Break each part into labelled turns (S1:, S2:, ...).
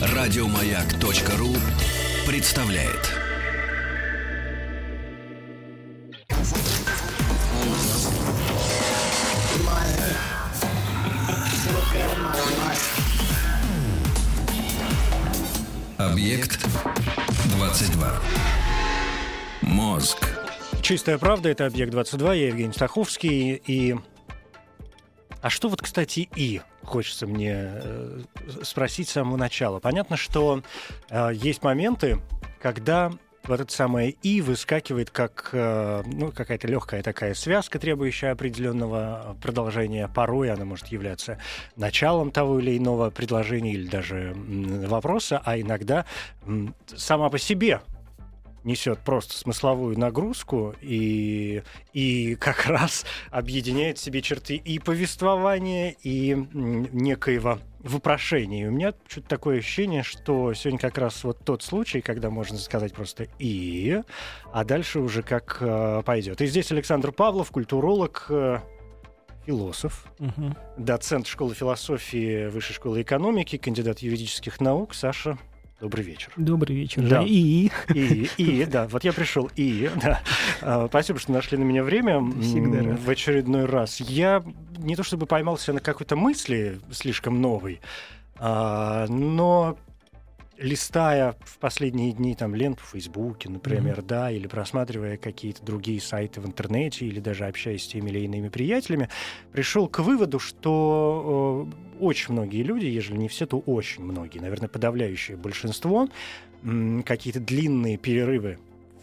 S1: Радиомаяк.ру представляет. Объект 22. Мозг.
S2: Чистая правда, это «Объект-22», я Евгений Стаховский, и... А что вот, кстати, «и» хочется мне э, спросить с самого начала. Понятно, что э, есть моменты, когда вот это самое «и» выскакивает как э, ну, какая-то легкая такая связка, требующая определенного продолжения. Порой она может являться началом того или иного предложения или даже вопроса, а иногда сама по себе несет просто смысловую нагрузку и, и как раз объединяет в себе черты и повествования, и некоего вопрошения. И у меня что-то такое ощущение, что сегодня как раз вот тот случай, когда можно сказать просто «и», а дальше уже как э, пойдет. И здесь Александр Павлов, культуролог, э, философ,
S3: Мгм.
S2: доцент школы философии Высшей школы экономики, кандидат юридических наук. Саша, добрый вечер.
S3: Добрый вечер.
S2: Да.
S3: И
S2: И, и, да, вот я пришел, и, да. А, Спасибо, что нашли на меня время
S3: Всегда рад.
S2: в очередной раз. Я не то чтобы поймался на какой-то мысли слишком новой, а, но листая в последние дни там ленту в Фейсбуке, например, да, или просматривая какие-то другие сайты в интернете, или даже общаясь с теми или иными приятелями, пришел к выводу, что э, очень многие люди, ежели не все, то очень многие, наверное, подавляющее большинство, м, какие-то длинные перерывы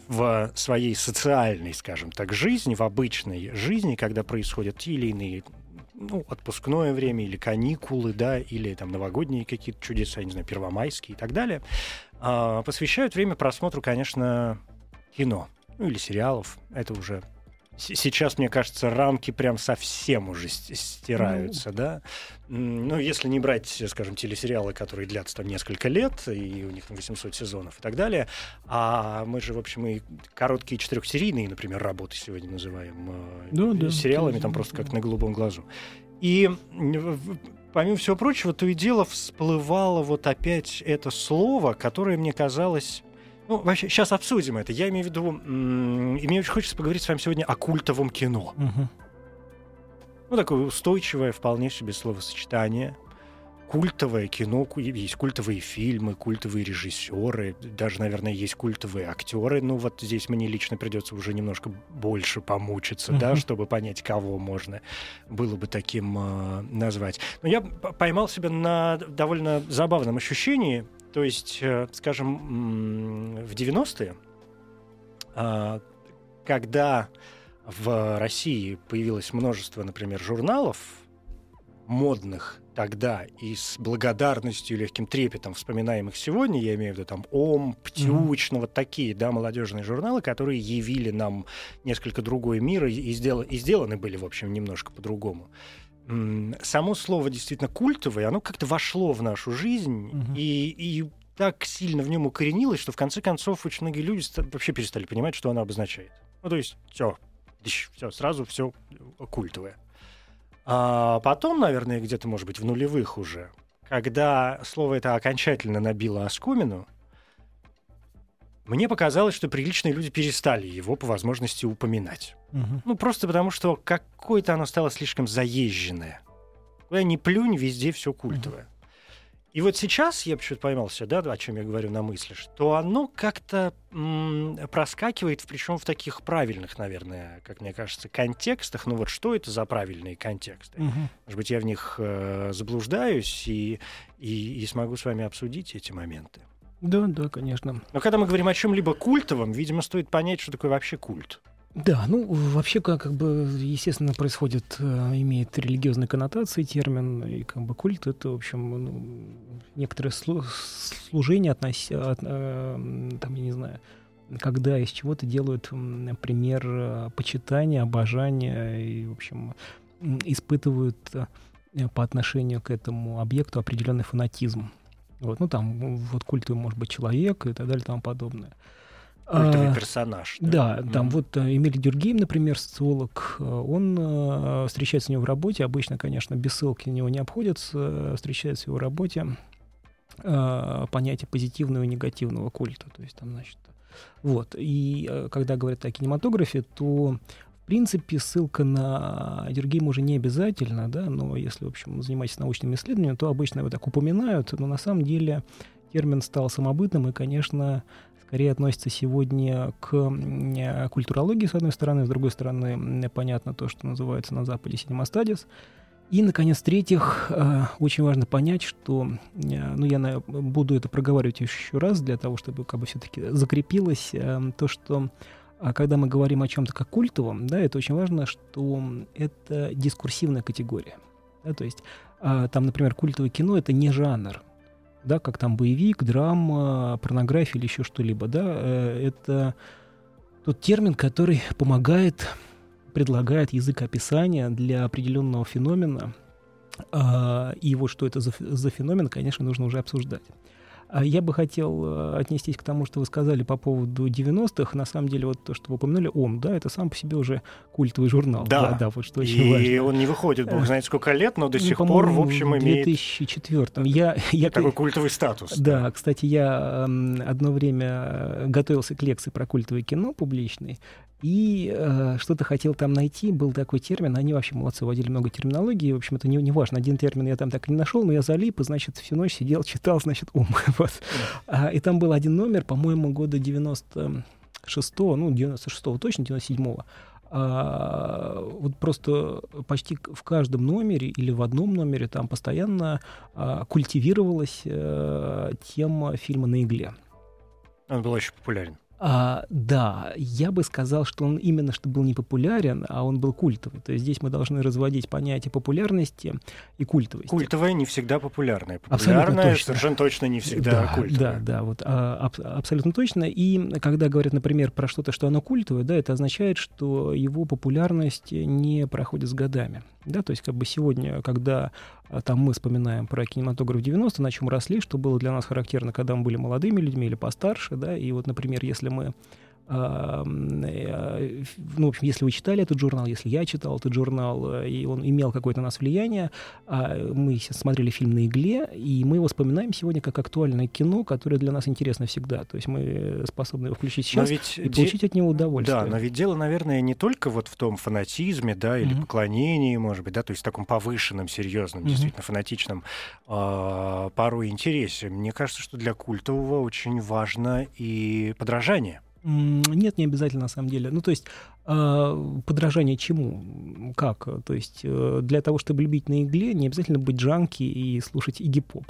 S2: в своей социальной, скажем так, жизни, в обычной жизни, когда происходят те или иные ну, отпускное время или каникулы, да, или там новогодние какие-то чудеса, не знаю, первомайские и так далее, а, посвящают время просмотру, конечно, кино, ну или сериалов. Это уже сейчас, мне кажется, рамки прям совсем уже стираются, да. М, Ну, если не брать, скажем, телесериалы, которые длятся там несколько лет, и у них там 800 сезонов и так далее, а мы же, в общем, и короткие четырехсерийные, например, работы сегодня называем э,
S3: Да, да,
S2: сериалами, там просто
S3: да.
S2: как на голубом глазу. И помимо всего прочего, то и дело всплывало вот опять это слово, которое мне казалось... Ну, вообще, сейчас обсудим это. Я имею в виду... И мне очень хочется поговорить с вами сегодня о культовом кино.
S3: Мгм.
S2: Ну, такое устойчивое вполне себе словосочетание. Культовое кино, есть культовые фильмы, культовые режиссеры, даже, наверное, есть культовые актеры. Ну, вот здесь мне лично придется уже немножко больше помучиться, да,
S3: Мгм.
S2: чтобы понять, кого можно было бы таким э, назвать. Но я поймал себя на довольно забавном ощущении. То есть, э, скажем, в 90-е, а, когда в России появилось множество, например, журналов модных тогда и с благодарностью и легким трепетом вспоминаемых сегодня, я имею в виду там ОМ, Птюч, ну вот такие, да, молодежные журналы, которые явили нам несколько другой мир и, сдела- и сделаны были, в общем, немножко по-другому. Само слово действительно культовое, оно как-то вошло в нашу жизнь
S3: Мгм.
S2: и, и так сильно в нем укоренилось, что в конце концов очень многие люди вообще перестали понимать, что оно обозначает. Ну, то есть, все, все, сразу все культовое. А потом, наверное, где-то, может быть, в нулевых уже, когда слово это окончательно набило оскомину, мне показалось, что приличные люди перестали его по возможности упоминать.
S3: Мгм.
S2: Ну, просто потому, что какое-то оно стало слишком заезженное. Куда ни плюнь, везде все культовое. И вот сейчас я почему-то поймался, да, о чем я говорю на мысли, что оно как-то м, проскакивает, причем в таких правильных, наверное, как мне кажется, контекстах. Ну вот что это за правильные контексты?
S3: Мгм.
S2: Может быть, я в них э, заблуждаюсь и, и, и смогу с вами обсудить эти моменты.
S3: Да, да, конечно.
S2: Но когда мы говорим о чем-либо культовом, видимо, стоит понять, что такое вообще культ.
S3: Да, ну вообще как, как бы естественно происходит, э, имеет религиозные коннотации термин и как бы культ это в общем ну, некоторое слу- служение относи, от, э, там я не знаю, когда из чего-то делают пример почитания, обожания и в общем испытывают э, по отношению к этому объекту определенный фанатизм. Вот, ну там вот культу может быть человек и так далее и тому подобное.
S2: культовый а, персонаж.
S3: Да, да там вот э, Эмиль Дюргейм, например, социолог, э, он э, встречается с него в работе, обычно, конечно, без ссылки на него не обходится, встречается в его работе понятие позитивного и негативного культа. То есть там, значит, вот. И когда говорят о кинематографе, то принципе, ссылка на Дюргейма уже не обязательно, да, но если, в общем, занимаетесь научными исследованиями, то обычно его так упоминают, но на самом деле термин стал самобытным и, конечно, скорее относится сегодня к культурологии, с одной стороны, с другой стороны, понятно то, что называется на Западе синемастадис. И, наконец, в-третьих, э, очень важно понять, что, э, ну, я буду это проговаривать еще раз для того, чтобы как бы все-таки закрепилось э, то, что когда мы говорим о чем-то как культовом, да, это очень важно, что это дискурсивная категория. Да, то есть там, например, культовое кино — это не жанр, да, как там боевик, драма, порнография или еще что-либо, да, э, это тот термин, который помогает, предлагает язык описания для определенного феномена, а, и вот что это за, за феномен, конечно, нужно уже обсуждать. А я бы хотел э, отнестись к тому, что вы сказали по поводу 90-х. На самом деле, вот то, что вы упомянули, ОМ, да, это сам по себе уже культовый журнал.
S2: Да, да, да вот что очень и важно. И он не выходит, бог знает сколько лет, но до ну, сих пор, в общем, имеет...
S3: в 2004 я,
S2: я... Такой культовый статус.
S3: Да, да, кстати, я одно время готовился к лекции про культовое кино публичной, и э, что-то хотел там найти, был такой термин, они вообще молодцы, вводили много терминологии, в общем, это не, не важно, один термин я там так и не нашел, но я залип, и, значит, всю ночь сидел, читал, значит, ум. вот. а, и там был один номер, по-моему, года 96-го, ну, 96-го точно, 97-го, а, вот просто почти в каждом номере или в одном номере там постоянно а, культивировалась а, тема фильма «На игле».
S2: Он был очень популярен.
S3: А, да, я бы сказал, что он именно что был не популярен, а он был культовый. То есть здесь мы должны разводить понятие популярности и культовости.
S2: Культовая не всегда популярная. Популярная точно. совершенно точно не всегда
S3: да,
S2: культовая.
S3: Да, да, вот а, аб- абсолютно точно. И когда говорят, например, про что-то, что оно культовое, да, это означает, что его популярность не проходит с годами. Да, то есть как бы сегодня, когда там мы вспоминаем про кинематограф 90 на чем росли, что было для нас характерно, когда мы были молодыми людьми или постарше, да, и вот, например, если мы ну, в общем, если вы читали этот журнал, если я читал этот журнал, э, и он имел какое-то на нас влияние, а, мы смотрели фильм «На игле», и мы его вспоминаем сегодня как актуальное кино, которое для нас интересно всегда. То есть мы способны его включить сейчас и получить де... от него удовольствие.
S2: Да, но ведь дело, наверное, не только вот в том фанатизме, да, или mm-hmm. поклонении, может быть, да, то есть таком повышенном, серьезном, mm-hmm. действительно фанатичном э, порой интересе. Мне кажется, что для культового очень важно и подражание.
S3: Нет, не обязательно на самом деле. Ну, то есть э, подражание чему? Как? То есть э, для того, чтобы любить на игле, не обязательно быть джанки и слушать игип-поп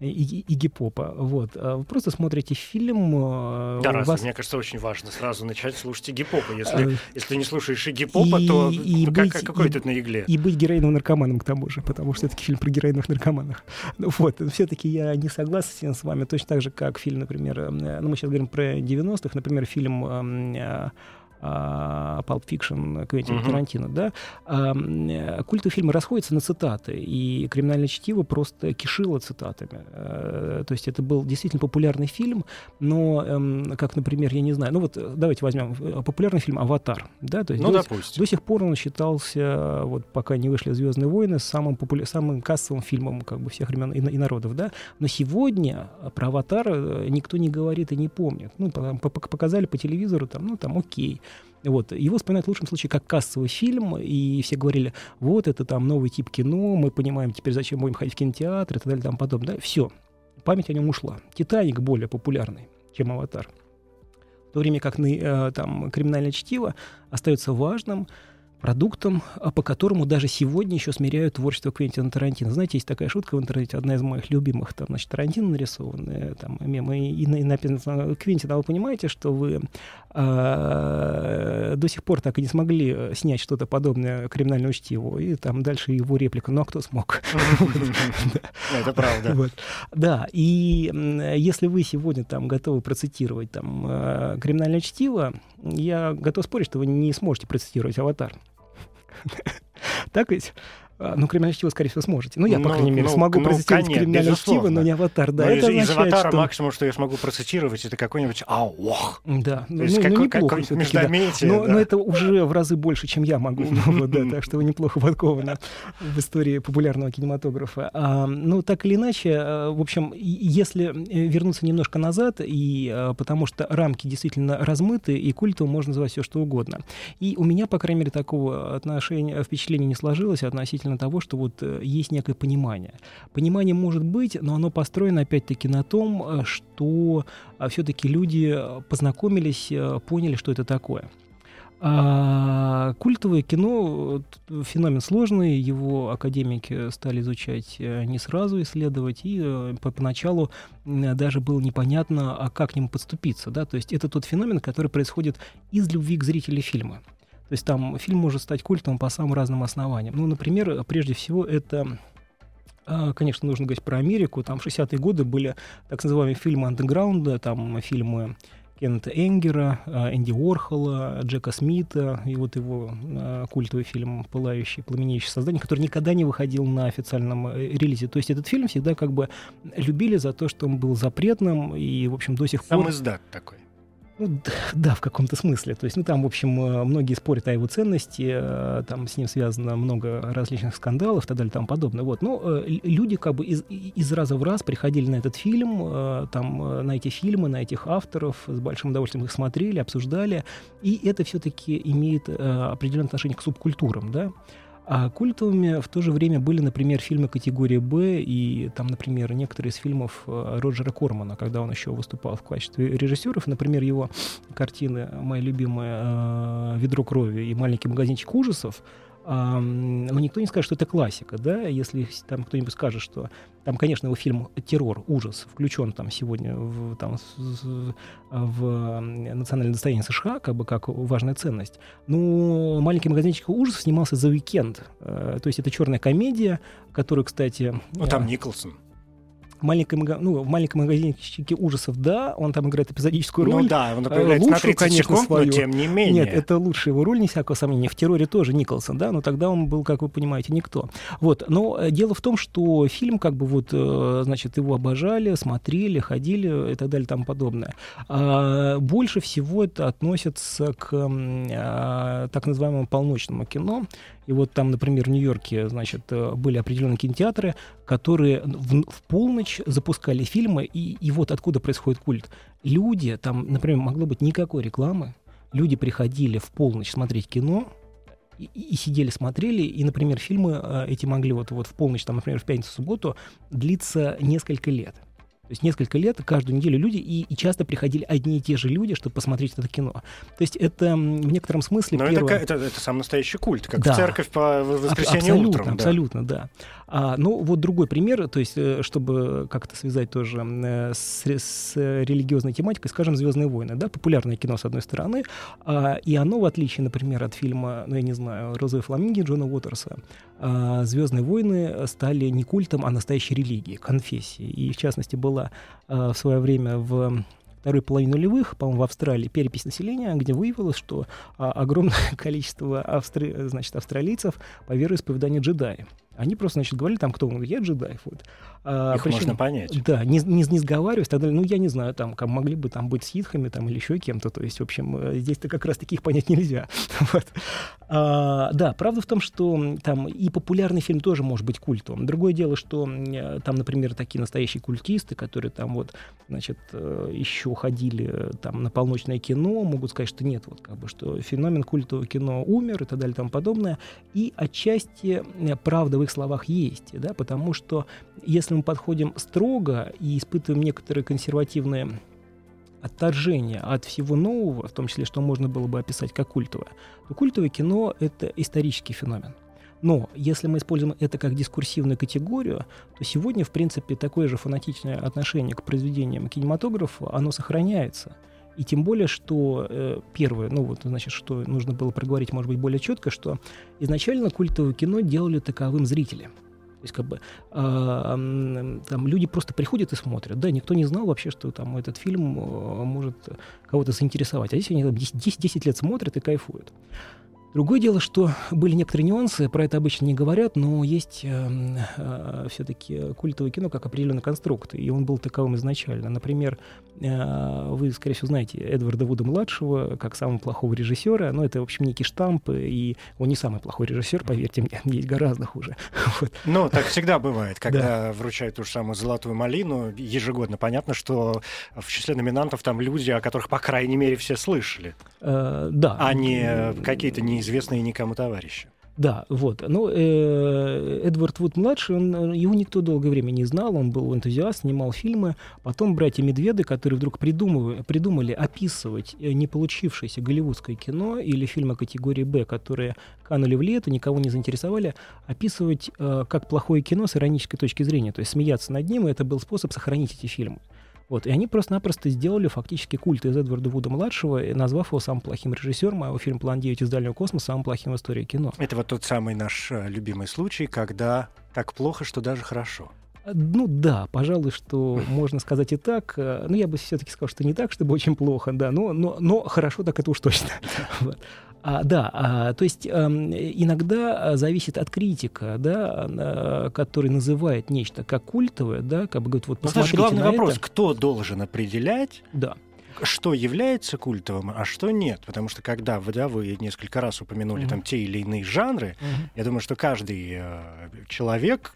S3: и, и гип-попа. Вот. А вы просто смотрите фильм.
S2: А, да, раз, вас... мне кажется, очень важно сразу начать слушать гип-попа. Если, а, если не слушаешь и гип-попа, то и ну, быть, как, какой и, тут на игле?
S3: И быть героиновым наркоманом к тому же, потому что это фильм про героиновых наркоманов. Ну, вот, все-таки я не согласен с вами, точно так же, как фильм, например, э, ну, мы сейчас говорим про 90-х, например, фильм а, Pulp Fiction Квентина uh-huh. Тарантино, да, а, культовые фильмы расходятся на цитаты, и «Криминальное чтиво» просто кишило цитатами. А, то есть это был действительно популярный фильм, но, эм, как, например, я не знаю, ну вот давайте возьмем э, популярный фильм «Аватар», да, то есть ну, до, допустим. до сих пор он считался, вот пока не вышли «Звездные войны», самым, популя... самым кассовым фильмом как бы всех времен и, и народов, да, но сегодня про «Аватар» э, никто не говорит и не помнит. Ну, показали по телевизору, там, ну, там, окей. Вот. Его вспоминают в лучшем случае как кассовый фильм, и все говорили, вот это там новый тип кино, мы понимаем теперь, зачем будем ходить в кинотеатр и так далее и тому подобное. Да? Все, память о нем ушла. «Титаник» более популярный, чем «Аватар». В то время как э, там, «Криминальное чтиво» остается важным, продуктом, а по которому даже сегодня еще смиряют творчество Квентина Тарантино. Знаете, есть такая шутка в интернете, одна из моих любимых, там, значит, Тарантино нарисованная, там, мемы, и, и написано, Квентин, а вы понимаете, что вы а, до сих пор так и не смогли снять что-то подобное криминальному чтиву, и там дальше его реплика, ну а кто смог?
S2: Это правда.
S3: Да, и если вы сегодня там готовы процитировать там а, криминальное чтиво, я готов спорить, что вы не сможете процитировать «Аватар». Так ведь? А, ну, криминальное чтиво, скорее всего, сможете. Ну, я, по
S2: Ну,
S3: крайней мере,
S2: ну,
S3: смогу
S2: ну,
S3: процитировать
S2: конечно,
S3: криминальное чтиво, но не аватар. Да,
S2: Ну,
S3: это
S2: из, из
S3: означает,
S2: аватара
S3: что...
S2: максимум, что я смогу процитировать, это какой-нибудь «Ауох».
S3: Да, ну,
S2: То есть
S3: ну,
S2: какой-
S3: неплохо
S2: какое-нибудь
S3: всё-таки, да.
S2: междометие,
S3: Но,
S2: да.
S3: но это уже в разы больше, чем я могу. Ну, вот, да, так что вы неплохо подкованы в истории популярного кинематографа. А, ну, так или иначе, а, в общем, если э, вернуться немножко назад, и, а, потому что рамки действительно размыты, и культом можно называть все что угодно. И у меня, по крайней мере, такого отношения, впечатления не сложилось относительно того, что вот э, есть некое понимание. Понимание может быть, но оно построено опять-таки на том, э, что все-таки люди э, познакомились, э, поняли, что это такое. А культовое кино э, феномен сложный, его академики стали изучать э, не сразу, исследовать, и э, по- поначалу даже было непонятно, а как к нему подступиться. Да? То есть это тот феномен, который происходит из любви к зрителю фильма. То есть там фильм может стать культовым по самым разным основаниям. Ну, например, прежде всего это а, Конечно, нужно говорить про Америку. Там в 60-е годы были так называемые фильмы андеграунда, там фильмы Кеннета Энгера, а, Энди Уорхола, Джека Смита, и вот его а, культовый фильм «Пылающий, пламенеющий создание», который никогда не выходил на официальном э, релизе. То есть этот фильм всегда как бы любили за то, что он был запретным, и, в общем, до сих пор...
S2: Сам издат такой.
S3: Ну, д- да, в каком-то смысле. То есть, ну, там, в общем, э, многие спорят о его ценности, э, там с ним связано много различных скандалов и так далее тому подобное. Вот. Но э, л- люди как бы из, из раза в раз приходили на этот фильм, э, там, э, на эти фильмы, на этих авторов, с большим удовольствием их смотрели, обсуждали, и это все-таки имеет э, определенное отношение к субкультурам, да. А культовыми в то же время были, например, фильмы категории «Б», и там, например, некоторые из фильмов э, Роджера Кормана, когда он еще выступал в качестве режиссеров, например, его картины, мои любимые э, «Ведро крови» и «Маленький магазинчик ужасов», но никто не скажет, что это классика, да, если там кто-нибудь скажет, что там, конечно, его фильм «Террор», ужас, включен там сегодня в, там, в национальное достояние США, как бы как важная ценность. Ну, «Маленький магазинчик ужасов» снимался за уикенд, Э, то есть это черная комедия, которую, кстати...
S2: Ну, там
S3: э,
S2: Николсон.
S3: Маленький мага- ну, в маленьком магазинчике ужасов, да, он там играет эпизодическую роль.
S2: Ну да, он появляется на
S3: лучшую,
S2: 30
S3: конечно,
S2: секунд,
S3: свою.
S2: но тем не менее.
S3: Нет, это лучшая его роль, не всякого сомнения. В терроре тоже Николсон, да, но тогда он был, как вы понимаете, никто. Вот, но э, дело в том, что фильм, как бы вот, э, значит, его обожали, смотрели, ходили и так далее и тому подобное. А больше всего это относится к а, так называемому полночному кино. И вот там, например, в Нью-Йорке, значит, э, были определенные кинотеатры, которые в, в полночь запускали фильмы, и, и вот откуда происходит культ. Люди, там, например, могло быть никакой рекламы, люди приходили в полночь смотреть кино, и, и сидели, смотрели, и, например, фильмы э, эти могли вот, вот в полночь, там, например, в пятницу, субботу, длиться несколько лет. То есть несколько лет, каждую неделю люди, и, и часто приходили одни и те же люди, чтобы посмотреть это кино. То есть это в некотором смысле
S2: Но это,
S3: первое...
S2: ка- это, это сам настоящий культ, как
S3: Да.
S2: в церковь по воскресенье
S3: абсолютно,
S2: утром. да.
S3: Абсолютно, да. А, ну, вот другой пример, то есть, э, чтобы как-то связать тоже э, с, с религиозной тематикой, скажем, «Звездные войны», да, популярное кино, с одной стороны, а, и оно, в отличие, например, от фильма, ну, я не знаю, «Розовые фламинги» Джона Уотерса, а, «Звездные войны» стали не культом, а настоящей религией, конфессией. И, в частности, была а, в свое время в второй половине нулевых, по-моему, в Австралии перепись населения, где выявилось, что а, огромное количество австри... значит, австралийцев по вероисповеданию джедаи. Они просто, значит, говорили там, кто он говорит, я джедай. Вот. А,
S2: Их
S3: причем-
S2: можно понять.
S3: Да, не, не, не сговариваясь, далее. Ну, я не знаю, там, как могли бы там быть ситхами там, или еще кем-то. То есть, в общем, э, здесь-то как раз таких понять нельзя. Вот. А, да, правда в том, что там и популярный фильм тоже может быть культом. Другое дело, что э, там, например, такие настоящие культисты, которые там вот, значит, э, еще ходили там на полночное кино, могут сказать, что нет, вот как бы, что феномен культового кино умер и так далее и тому подобное. И отчасти правда в их словах есть, да, потому что если мы подходим строго и испытываем некоторые консервативные отторжение от всего нового, в том числе, что можно было бы описать как культовое, то культовое кино — это исторический феномен. Но если мы используем это как дискурсивную категорию, то сегодня, в принципе, такое же фанатичное отношение к произведениям кинематографа, оно сохраняется. И тем более, что э, первое, ну вот, значит, что нужно было проговорить, может быть, более четко, что изначально культовое кино делали таковым зрители. То есть, как бы, м, там люди просто приходят и смотрят. Да, никто не знал вообще, что там этот фильм э, может кого-то заинтересовать. А здесь они там 10, 10 лет смотрят и кайфуют. Другое дело, что были некоторые нюансы, про это обычно не говорят, но есть э, э, все-таки культовое кино как определенный конструкт, и он был таковым изначально. Например, э, вы, скорее всего, знаете Эдварда Вуда-младшего как самого плохого режиссера, но это, в общем, некий штамп, и он не самый плохой режиссер, поверьте мне, есть гораздо хуже.
S2: Вот. Ну, так всегда бывает, когда да. вручают ту же самую «Золотую малину», ежегодно понятно, что в числе номинантов там люди, о которых, по крайней мере, все слышали.
S3: Э, да.
S2: А не какие-то неизвестные никому товарищи.
S3: Да, вот. Ну, э, Эдвард Вуд младший, он, его никто долгое время не знал, он был энтузиаст, снимал фильмы. Потом братья Медведы, которые вдруг придумывали, придумали описывать э, не получившееся голливудское кино или фильмы категории Б, которые канули в лето, никого не заинтересовали, описывать э, как плохое кино с иронической точки зрения, то есть смеяться над ним, и это был способ сохранить эти фильмы. Вот, и они просто-напросто сделали фактически культ из Эдварда Вуда-младшего, назвав его самым плохим режиссером, а его фильм «План 9 из дальнего космоса» самым плохим в истории кино.
S2: Это вот тот самый наш э, любимый случай, когда так плохо, что даже хорошо.
S3: А, ну да, пожалуй, что можно сказать и так. Э, ну, я бы все-таки сказал, что не так, чтобы очень плохо, да, но, но, но хорошо так это уж точно. вот. А, да, а, то есть а, иногда зависит от критика, да, а, который называет нечто как культовое, да, как бы говорит, вот
S2: ну,
S3: посмотрите
S2: главный
S3: на
S2: вопрос,
S3: это.
S2: кто должен определять,
S3: да.
S2: что является культовым, а что нет. Потому что когда да, вы несколько раз упомянули mm-hmm. там те или иные жанры, mm-hmm. я думаю, что каждый э, человек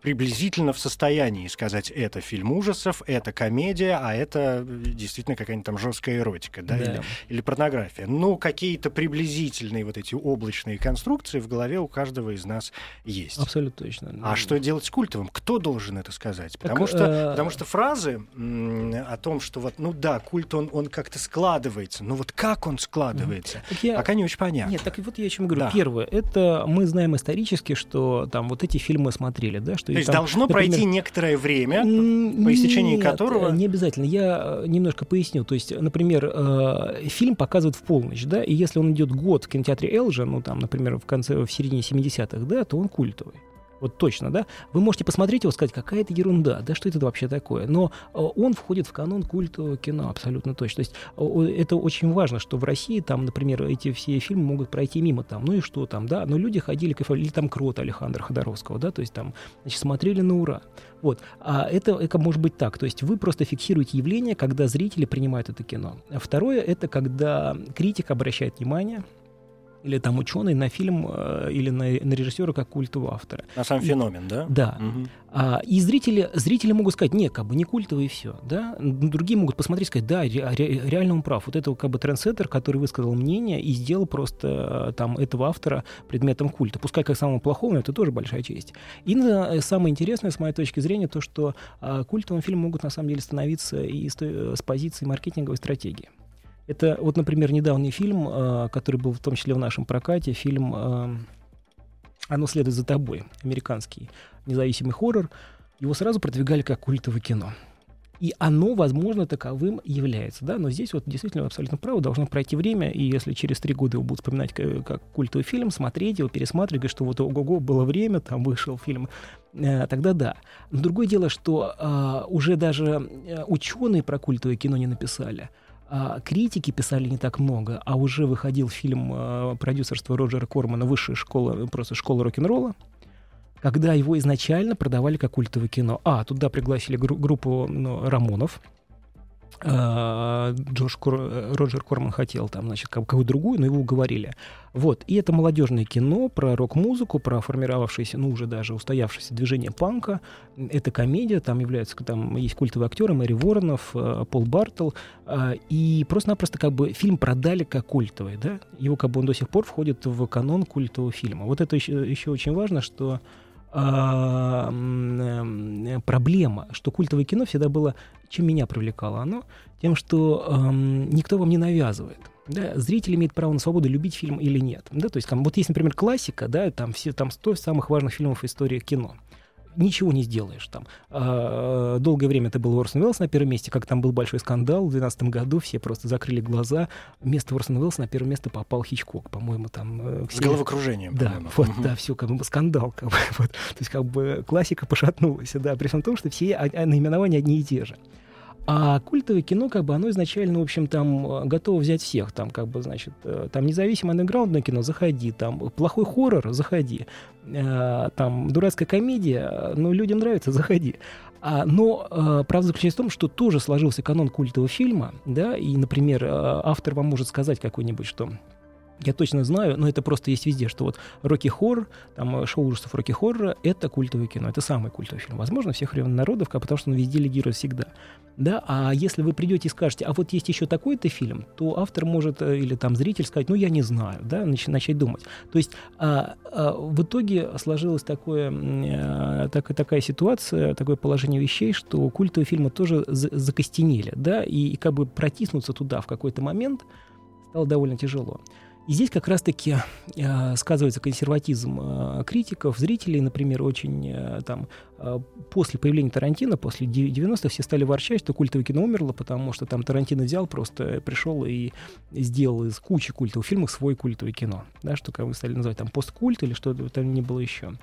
S2: приблизительно в состоянии сказать, это фильм ужасов, это комедия, а это э, действительно какая-нибудь там жесткая эротика, да, да. Или, или порнография. Ну, какие-то приблизительные вот эти облачные конструкции в голове у каждого из нас есть.
S3: Абсолютно точно.
S2: А что делать с культовым? Кто должен это сказать? Потому, так, что, э... потому что фразы о том, что вот, ну да, культ, он, он как-то складывается, но вот как он складывается, mm. я... пока не очень понятно.
S3: Нет, так вот я о чем говорю. Да. Первое, это мы знаем исторически, что там вот эти фильмы смотрели, да, что
S2: то есть там, должно например, пройти некоторое время, по истечении
S3: нет,
S2: которого...
S3: не обязательно. Я э, немножко поясню. То есть, например, э, фильм показывают в полночь, да, и если он идет год в кинотеатре Элжа, ну, там, например, в конце, в середине 70-х, да, то он культовый. Вот точно, да? Вы можете посмотреть его и сказать, какая это ерунда, да, что это вообще такое? Но э, он входит в канон культового кино, абсолютно точно. То есть это очень важно, что в России там, например, эти все фильмы могут пройти мимо там, ну и что там, да? Но люди ходили, или там Крот Александра Ходоровского, да, то есть там, значит, смотрели на ура. Вот. А это, это может быть так. То есть вы просто фиксируете явление, когда зрители принимают это кино. Второе — это когда критик обращает внимание или там ученый на фильм э, или на, на режиссера как культового автора.
S2: На сам феномен, да?
S3: Да. Угу. А, и зрители, зрители могут сказать, не, как бы не культовый и все, да. Другие могут посмотреть и сказать, да, ре, ре, реально он прав. Вот это как бы трендсеттер, который высказал мнение и сделал просто э, там этого автора предметом культа. Пускай как самого плохого, но это тоже большая честь. И э, самое интересное, с моей точки зрения, то, что а, культовым фильмом могут на самом деле становиться и с, с позиции маркетинговой стратегии. Это вот, например, недавний фильм, э, который был в том числе в нашем прокате, фильм э, «Оно следует за тобой», американский независимый хоррор. Его сразу продвигали как культовое кино. И оно, возможно, таковым является. Да? Но здесь вот действительно абсолютно право, должно пройти время, и если через три года его будут вспоминать как, как культовый фильм, смотреть его, пересматривать, говорить, что вот ого-го, было время, там вышел фильм, э, тогда да. Но другое дело, что э, уже даже э, ученые про культовое кино не написали. А, критики писали не так много, а уже выходил фильм а, продюсерства Роджера Кормана «Высшая школа», просто «Школа рок-н-ролла», когда его изначально продавали как культовое кино. А, туда пригласили гру- группу ну, Рамонов, а, Джош Кор... Роджер Корман хотел там, значит, какую другую, но его уговорили. Вот. И это молодежное кино про рок-музыку, про формировавшееся, ну, уже даже устоявшееся движение панка. Это комедия, там являются, там есть культовые актеры, Мэри Воронов, э, Пол Бартл. И просто-напросто как бы фильм продали как культовый, да? Его как бы он до сих пор входит в канон культового фильма. Вот это еще, еще очень важно, что проблема, что культовое кино всегда было, чем меня привлекало оно, тем, что э, никто вам не навязывает. Да, зритель имеет право на свободу любить фильм или нет. Да, то есть там, вот есть, например, классика, да, там все там 100 самых важных фильмов истории кино ничего не сделаешь там. А, долгое время это был Орсон Уэллс на первом месте, как там был большой скандал в 2012 году, все просто закрыли глаза. Вместо Орсона Уэллса на первое место попал Хичкок, по-моему, там...
S2: Э. С головокружением,
S3: Да, вот, да, все, как бы скандал, как бы, вот. То есть, как бы классика пошатнулась, да, при всем том, что все наименования одни и те же. А культовое кино, как бы, оно изначально, в общем, там э, готово взять всех. Там, как бы, значит, э, там независимое андеграундное кино, заходи. Там плохой хоррор, заходи. Э, там дурацкая комедия, ну, людям нравится, заходи. А, но правда заключается в том, что тоже сложился канон культового фильма, да, и, например, автор вам может сказать какой-нибудь, что я точно знаю, но это просто есть везде, что вот Рокки Хоррор, там э, шоу ужасов Рокки Хоррора — это культовое кино, это самый культовый фильм. Возможно, всех времен народов, потому что он везде лидирует всегда. Да, а если вы придете и скажете, а вот есть еще такой-то фильм, то автор может, э, или там зритель сказать, ну, я не знаю, да, начать, начать думать. То есть а, а, в итоге сложилась такое, а, так, такая ситуация, такое положение вещей, что культовые фильмы тоже закостенели, да, и, и как бы протиснуться туда в какой-то момент стало довольно тяжело. И здесь как раз-таки э, сказывается консерватизм э, критиков, зрителей, например, очень э, там э, после появления Тарантино, после 90-х все стали ворчать, что культовое кино умерло, потому что там Тарантино взял, просто пришел и сделал из кучи культовых фильмов свой культовое кино, да, что как вы стали называть там посткульт или что-то там не было еще.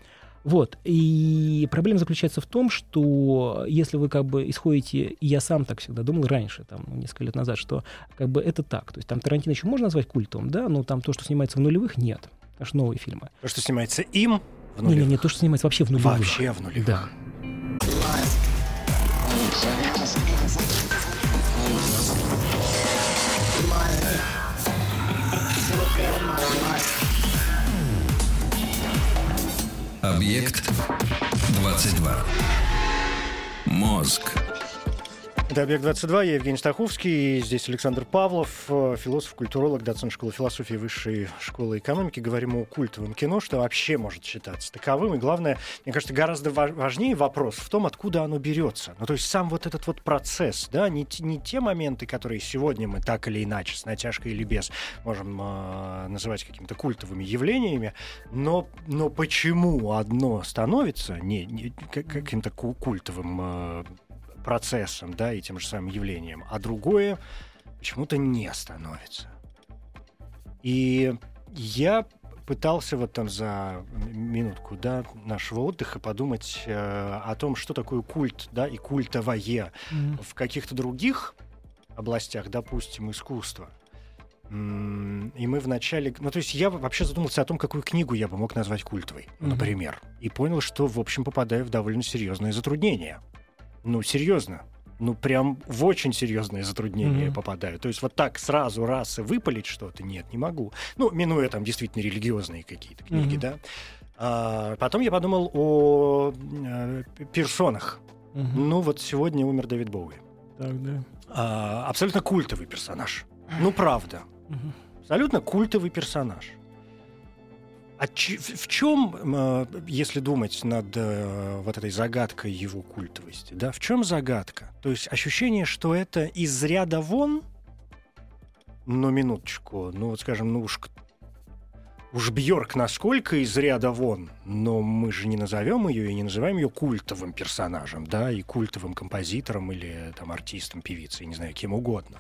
S3: Вот. И проблема заключается в том, что если вы как бы исходите, и я сам так всегда думал раньше, там, несколько лет назад, что как бы это так. То есть там Тарантино еще можно назвать культом, да, но там то, что снимается в нулевых, нет. Аж новые фильмы.
S2: То, что снимается им в нулевых.
S3: Не, не, не, то, что снимается вообще в нулевых.
S2: Вообще в нулевых.
S3: Да.
S1: Объект 22. Мозг.
S2: Это «Объект-22», я Евгений Стаховский, и здесь Александр Павлов, э, философ, культуролог, доцент школы философии Высшей школы экономики. Говорим о культовом кино, что вообще может считаться таковым. И главное, мне кажется, гораздо важнее вопрос в том, откуда оно берется. Ну, то есть сам вот этот вот процесс, да, не, не те моменты, которые сегодня мы так или иначе, с натяжкой или без, можем э, называть какими-то культовыми явлениями, но, но почему одно становится не, не каким-то культовым э, процессом, да, и тем же самым явлением, а другое почему-то не становится. И я пытался вот там за минутку да, нашего отдыха подумать э, о том, что такое культ, да, и культовое mm-hmm. в каких-то других областях, допустим, искусства. И мы вначале... Ну, то есть я вообще задумался о том, какую книгу я бы мог назвать культовой, mm-hmm. например. И понял, что, в общем, попадаю в довольно серьезные затруднения ну, серьезно, ну, прям в очень серьезные затруднения mm-hmm. попадаю. То есть вот так сразу раз и выпалить что-то, нет, не могу. Ну, минуя там действительно религиозные какие-то книги, mm-hmm. да. А, потом я подумал о э, персонах. Mm-hmm. Ну, вот сегодня умер Дэвид Боуи.
S3: Так, да.
S2: А, абсолютно культовый персонаж. Ну, правда. Mm-hmm. Абсолютно культовый персонаж. А ч- в чем, э, если думать над э, вот этой загадкой его культовости, да, в чем загадка? То есть ощущение, что это из ряда вон, ну, минуточку, ну, вот скажем, ну уж Уж Бьорк насколько из ряда вон, но мы же не назовем ее и не называем ее культовым персонажем, да, и культовым композитором или там артистом, певицей, не знаю, кем угодно.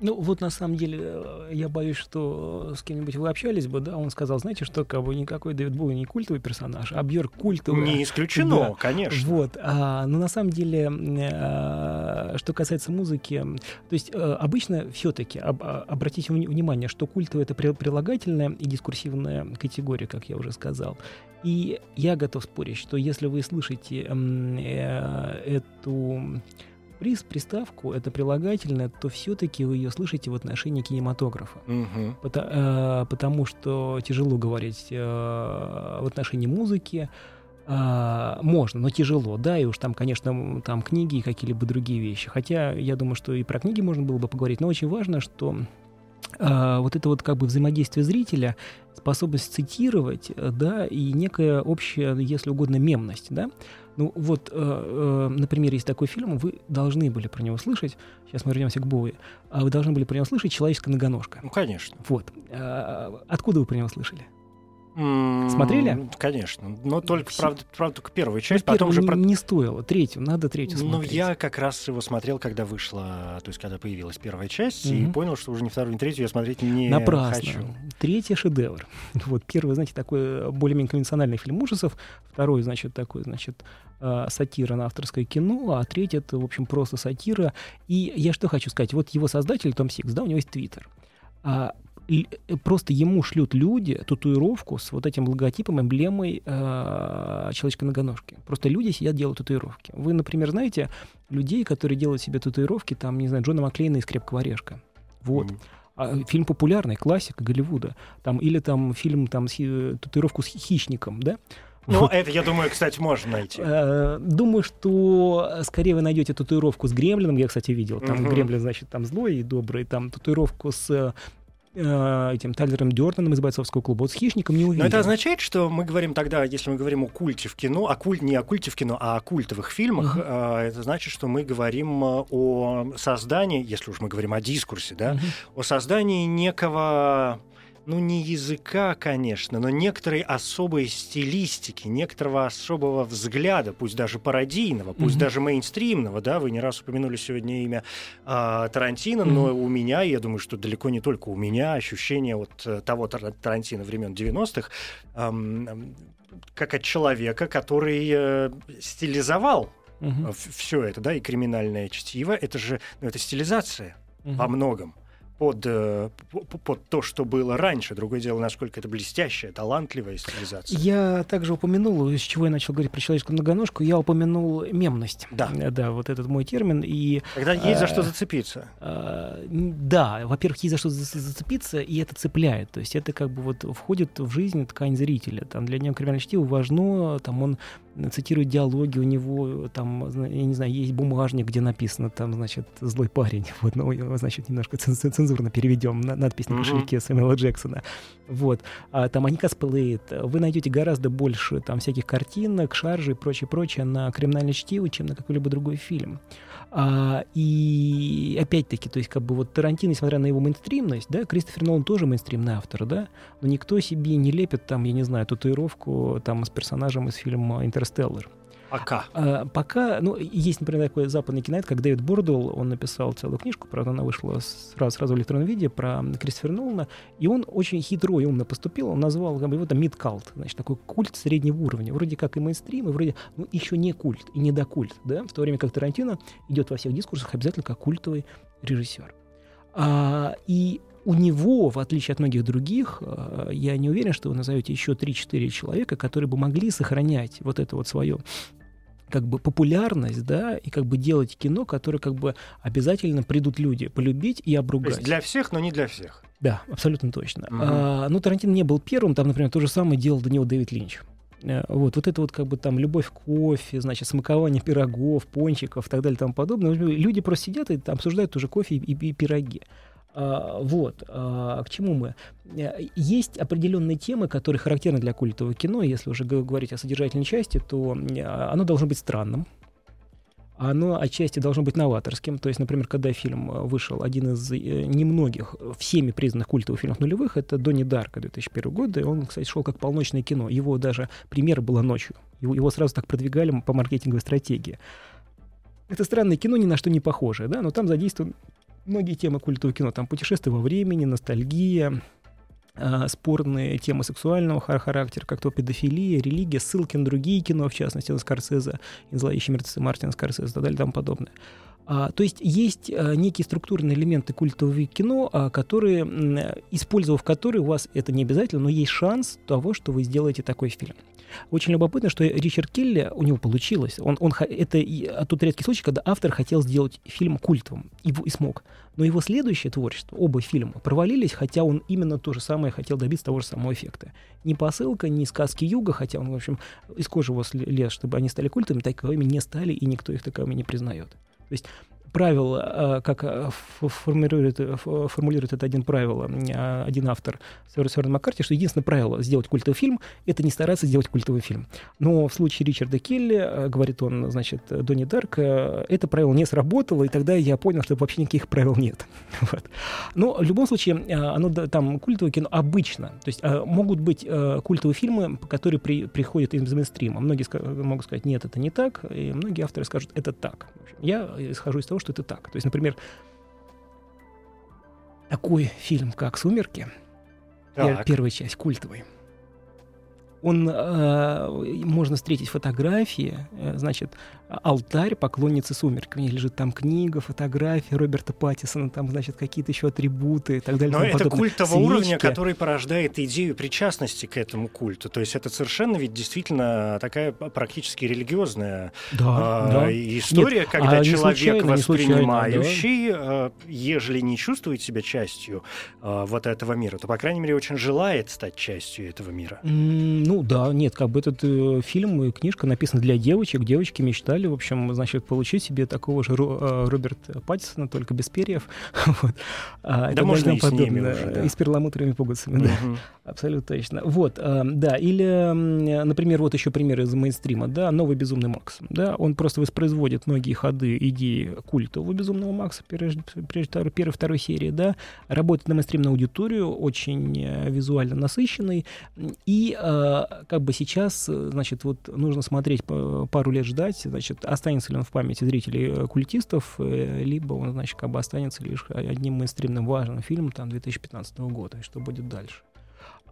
S3: Ну, вот на самом деле, э, я боюсь, что с кем-нибудь вы общались бы, да, он сказал, знаете, что как бы никакой Дэвид Боуи не культовый персонаж, а Бьерк культовый.
S2: Не исключено, да. конечно.
S3: Вот, а, но на самом деле, а, что касается музыки, то есть а, обычно все-таки об, а, обратите внимание, что культовый это прилагательная и дискурсивная категория, как я уже сказал. И я готов спорить, что если вы слышите э, эту приз, приставку, это прилагательное, то все-таки вы ее слышите в отношении кинематографа.
S2: Угу.
S3: Потому, э, потому что тяжело говорить э, в отношении музыки. Э, можно, но тяжело, да, и уж там, конечно, там книги и какие-либо другие вещи. Хотя я думаю, что и про книги можно было бы поговорить, но очень важно, что вот это вот как бы взаимодействие зрителя, способность цитировать, э, да, и некая общая, если угодно, мемность, да, ну вот, э, э, например, есть такой фильм, вы должны были про него слышать, сейчас мы вернемся к Боуи, а вы должны были про него слышать «Человеческая многоножка».
S2: Ну, конечно.
S3: Вот. А, откуда вы про него слышали? Смотрели?
S2: Конечно. Но только, Все... правда, правда, только первую часть.
S3: Ну, потом уже не, про... не стоило. Третью, надо третью ну, смотреть.
S2: Ну, я как раз его смотрел, когда вышла, то есть когда появилась первая часть, угу. и понял, что уже не вторую, не третью я смотреть не
S3: Напрасно.
S2: хочу.
S3: Третий шедевр. Вот первый, знаете, такой более-менее конвенциональный фильм ужасов. Второй, значит, такой, значит, э, сатира на авторское кино, а третий это, в общем, просто сатира. И я что хочу сказать, вот его создатель Том Сикс, да, у него есть твиттер. А Э, просто ему шлют люди татуировку с вот этим логотипом, эмблемой э, человечка-многоножки. Просто люди сидят, делают татуировки. Вы, например, знаете людей, которые делают себе татуировки, там, не знаю, Джона Маклейна из «Крепкого орешка». Вот. А, фильм популярный, классика Голливуда. Там, или там фильм там, с, э, татуировку с хищником, да?
S2: Ну, вот. это, я думаю, кстати, можно найти.
S3: Э, думаю, что скорее вы найдете татуировку с Гремлином, я, кстати, видел. Там uh-huh. Гремлин, значит, там злой и добрый. Там татуировку с Э, этим Тайлером Дёртоном из бойцовского клуба. Вот с хищником не увидел.
S2: Но это означает, что мы говорим тогда, если мы говорим о культе в кино, о культ, не о культе в кино, а о культовых фильмах, uh-huh. это значит, что мы говорим э, о создании, если уж мы говорим о дискурсе, да, uh-huh. о создании некого ну, не языка, конечно, но некоторой особой стилистики, некоторого особого взгляда, пусть даже пародийного, пусть mm-hmm. даже мейнстримного, да, вы не раз упомянули сегодня имя э, Тарантино, mm-hmm. но у меня, я думаю, что далеко не только у меня, ощущение вот э, того Тарантино времен 90-х, э, как от человека, который э, стилизовал угу. все это, да, и криминальное чтиво, это же, ну, это стилизация угу. во многом под, э, под то, что было раньше. Другое дело, насколько это блестящая, талантливая стилизация.
S3: Я также упомянул, с чего я начал говорить про человеческую многоножку, я упомянул мемность.
S2: Да.
S3: Э, да, вот этот мой термин. И,
S2: Когда есть за что э, зацепиться.
S3: Да, во-первых, есть за что зацепиться, и это цепляет. То есть это как бы вот входит в жизнь ткань зрителя. Там для него криминальное чтиво важно, там он цитирует диалоги, у него там, я не знаю, есть бумажник, где написано там, значит, злой парень. Вот, ну, значит, немножко цензурно переведем на надпись на кошельке. Сэмюэла Джексона. Вот. А, там они косплеят. Вы найдете гораздо больше там всяких картинок, шаржей и прочее, прочее на криминальное чтиво, чем на какой-либо другой фильм. А, и опять-таки, то есть как бы вот Тарантино, несмотря на его мейнстримность, да, Кристофер Нолан тоже мейнстримный автор, да, но никто себе не лепит там, я не знаю, татуировку там с персонажем из фильма «Интерстеллар».
S2: Пока.
S3: А, пока, ну, есть, например, такой западный киноид, как Дэвид Бордуэлл, он написал целую книжку, правда, она вышла сразу, сразу в электронном виде, про Кристофера Нолана, и он очень хитро и умно поступил, он назвал как бы, его там mid-cult, значит, такой культ среднего уровня, вроде как и мейнстрим, и вроде, ну, еще не культ, и недокульт, да, в то время как Тарантино идет во всех дискурсах обязательно как культовый режиссер. А, и у него, в отличие от многих других, а, я не уверен, что вы назовете еще 3-4 человека, которые бы могли сохранять вот это вот свое как бы популярность, да, и как бы делать кино, которое как бы обязательно придут люди полюбить и обругать. То есть
S2: для всех, но не для всех.
S3: Да, абсолютно точно. Угу. А, ну, Тарантино не был первым, там, например, то же самое делал до него Дэвид Линч. Э, вот, вот это вот как бы там любовь к кофе, значит, смакование пирогов, пончиков и так далее и тому подобное. Люди просто сидят и обсуждают уже кофе и, и, и пироги. А, вот, а, к чему мы? Э, есть определенные темы, которые характерны для культового кино. Если уже говорить о содержательной части, то оно должно быть странным. Оно отчасти должно быть новаторским. То есть, например, когда фильм э, вышел, один из э, немногих всеми признанных культовых фильмов нулевых, это «Донни Дарка» 2001 года. И он, кстати, шел как полночное кино. Его даже премьера была ночью. Его сразу так продвигали по маркетинговой стратегии. Это странное кино, ни на что не похожее, да, но там задействован многие темы культового кино, там путешествия во времени, ностальгия, э, спорные темы сексуального характера, как то педофилия, религия, ссылки на другие кино, в частности, на Скорсезе, «Зловещие мертвецы» Мартина Скорсезе и так далее и тому подобное. А, то есть есть а, некие структурные элементы культового кино, а, которые, использовав которые у вас это не обязательно, но есть шанс того, что вы сделаете такой фильм. Очень любопытно, что Ричард Келли, у него получилось. Он, он, это тот редкий случай, когда автор хотел сделать фильм культовым и, и смог. Но его следующее творчество, оба фильма, провалились, хотя он именно то же самое хотел добиться того же самого эффекта. Ни посылка, ни сказки Юга, хотя он, в общем, из кожи его лез, чтобы они стали культовыми, таковыми не стали, и никто их таковыми не признает. То есть правило, как формулирует, формулирует это один правило, один автор, Сёрен Маккарти, что единственное правило сделать культовый фильм — это не стараться сделать культовый фильм. Но в случае Ричарда Келли, говорит он, значит, Донни Дарк, это правило не сработало, и тогда я понял, что вообще никаких правил нет. вот. Но в любом случае, оно там культовое кино обычно. То есть могут быть культовые фильмы, которые при, приходят из мейнстрима. Многие могут сказать, нет, это не так, и многие авторы скажут, это так. Я исхожу из того, что это так. То есть, например, такой фильм, как «Сумерки», так. первая часть, культовый, он, э, можно встретить фотографии, э, значит, алтарь поклонницы сумерек. У них лежит там книга, фотография Роберта Паттисона, там, значит, какие-то еще атрибуты и так далее.
S2: Но это подобное. культ того Свечки. уровня, который порождает идею причастности к этому культу. То есть это совершенно ведь действительно такая практически религиозная да, э, да. история, Нет, когда а человек, случайно, воспринимающий, да. э, ежели не чувствует себя частью э, вот этого мира, то, по крайней мере, очень желает стать частью этого мира.
S3: Mm, ну да, нет, как бы этот э, фильм и книжка написана для девочек. Девочки мечтали в общем, значит, получить себе такого же Ро- э, Роберта Паттисона, только без перьев. вот.
S2: а, да можно и с ними уже, да.
S3: И с перламутровыми пуговицами, да. Абсолютно точно. Вот, э, да, или, например, вот еще пример из мейнстрима, да, «Новый безумный Макс». Да, он просто воспроизводит многие ходы, идеи культового безумного Макса, прежде, прежде первой, второй серии, да, работает на мейнстримную аудиторию, очень э, визуально насыщенный, и как бы сейчас, значит, вот нужно смотреть, пару лет ждать, значит, останется ли он в памяти зрителей э, культистов, э, либо он, значит, как бы останется лишь одним мейнстримным важным фильмом там 2015 года, и что будет дальше.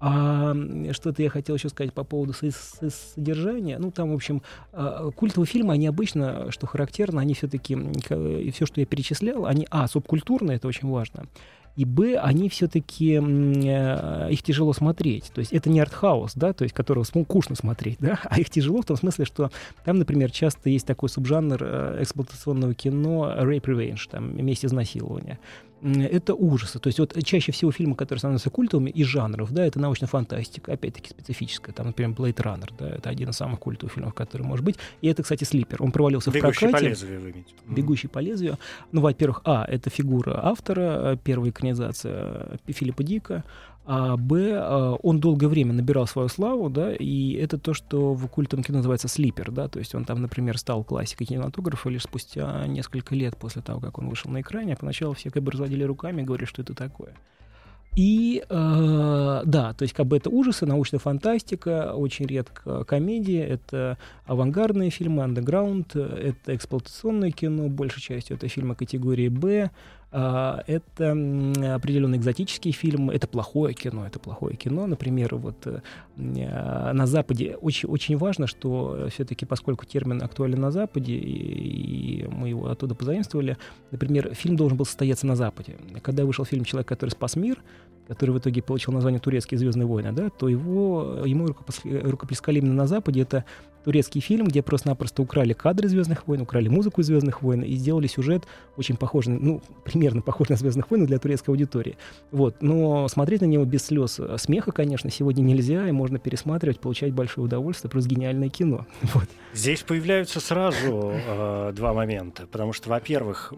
S3: А что-то я хотел еще сказать по поводу содержания. Ну, там, в общем, а, культовые фильмы, они обычно, что характерно, они все-таки, и все, что я перечислял, они, а, субкультурные, это очень важно, и б, они все-таки, э, их тяжело смотреть. То есть это не артхаус, да, то есть которого скучно смотреть, да, а их тяжело в том смысле, что там, например, часто есть такой субжанр э, эксплуатационного кино rape revenge, там, месть изнасилования это ужасы. То есть вот чаще всего фильмы, которые становятся культовыми из жанров, да, это научная фантастика, опять-таки специфическая. Там, например, Blade Runner, да, это один из самых культовых фильмов, который может быть. И это, кстати, Слипер. Он провалился
S2: Бегущий
S3: в
S2: прокате. по лезвию, вы имеете.
S3: Бегущий по лезвию. Ну, во-первых, а, это фигура автора, первая экранизация Филиппа Дика. А Б, а, он долгое время набирал свою славу, да, и это то, что в культовом кино называется слипер, да, то есть он там, например, стал классикой кинематографа лишь спустя несколько лет после того, как он вышел на экране, а поначалу все как бы разводили руками и говорили, что это такое. И э, да, то есть как бы это ужасы, научная фантастика, очень редко комедия, это авангардные фильмы, андеграунд, это эксплуатационное кино, большей частью это фильмы категории «Б», это определенные экзотические фильмы, это плохое кино, это плохое кино. Например, вот э, а, на Западе очень, очень важно, что все-таки, поскольку термин актуален на Западе, и мы его оттуда позаимствовали, например, фильм должен был состояться на Западе. Когда вышел фильм «Человек, который спас мир», который в итоге получил название «Турецкие звездные войны», да, то его, ему рукоплескали именно на Западе. Это турецкий фильм, где просто-напросто украли кадры «Звездных войн», украли музыку из «Звездных войн» и сделали сюжет очень похожий, ну, примерно похож на «Звездных войн» для турецкой аудитории. Вот. Но смотреть на него без слез а смеха, конечно, сегодня нельзя, и можно пересматривать, получать большое удовольствие, просто гениальное кино. Вот.
S2: Здесь появляются сразу э, два момента, потому что, во-первых,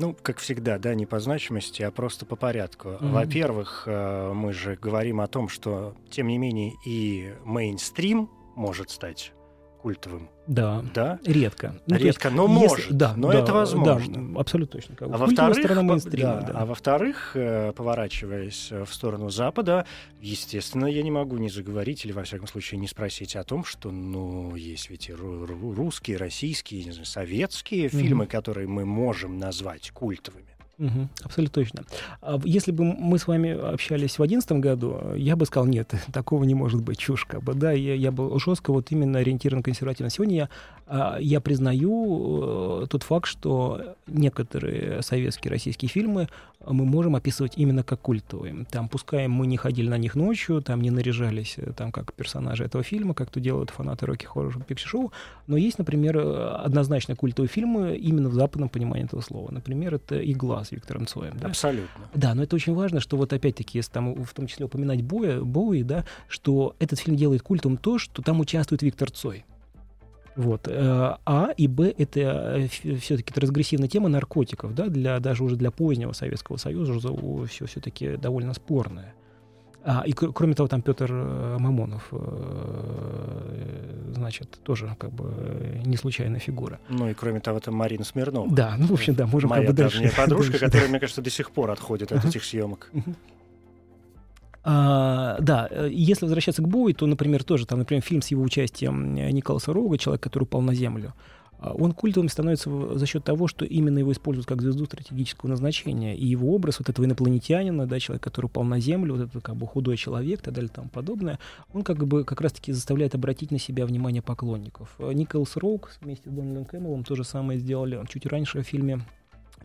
S2: ну, как всегда, да, не по значимости, а просто по порядку. Mm-hmm. Во-первых, э, мы же говорим о том, что, тем не менее, и мейнстрим может стать культовым.
S3: Да. Да? Редко.
S2: Ну, Редко, есть, но если, может. Да, но да, это возможно.
S3: Да, абсолютно точно.
S2: а во-вторых, да, да. а во-вторых, э, поворачиваясь э, в сторону Запада, естественно, я не могу не заговорить или, во всяком случае, не спросить о том, что, ну, есть ведь и русские, российские, не знаю, советские mm-hmm. фильмы, которые мы можем назвать культовыми.
S3: Угу, абсолютно точно. А если бы мы с вами общались в 2011 году, я бы сказал, нет, такого не может быть, чушь. Как бы, да, я, я был жестко вот именно ориентирован консервативно. Сегодня я, а, я признаю э, тот факт, что некоторые советские, российские фильмы мы можем описывать именно как культовые. Там, пускай мы не ходили на них ночью, там не наряжались э, там, как персонажи этого фильма, как то делают фанаты Рокки Хоррор Пикси Шоу, но есть, например, э, однозначно культовые фильмы именно в западном понимании этого слова. Например, это «Игла» с Виктором Цоем.
S2: Да? Абсолютно.
S3: Да, но это очень важно, что вот опять-таки, если там в том числе упоминать Боя, Боуи, да, что этот фильм делает культом то, что там участвует Виктор Цой. Вот. Э, а и Б — это все-таки трансгрессивная тема наркотиков, да, для, даже уже для позднего Советского Союза все все-таки довольно спорное. А, и кроме того, там Петр э, Мамонов, э, значит, тоже как бы не случайная фигура.
S2: Ну и кроме того, там Марина Смирнова.
S3: Да, ну, в общем, да, можем
S2: Моя
S3: как бы дальше.
S2: подружка, дальше, которая, мне кажется, до сих пор отходит от этих съемок.
S3: А, да, э, если возвращаться к Боуи, то, например, тоже там, например, фильм с его участием Николаса Рога «Человек, который упал на землю». А, он культовым становится за счет того, что именно его используют как звезду стратегического назначения. И его образ вот этого инопланетянина, да, человек, который упал на Землю, вот этот как бы худой человек так далее тому подобное, он как бы как раз-таки заставляет обратить на себя внимание поклонников. Николас Роук вместе с Дональдом Кэмелом то же самое сделали чуть раньше в фильме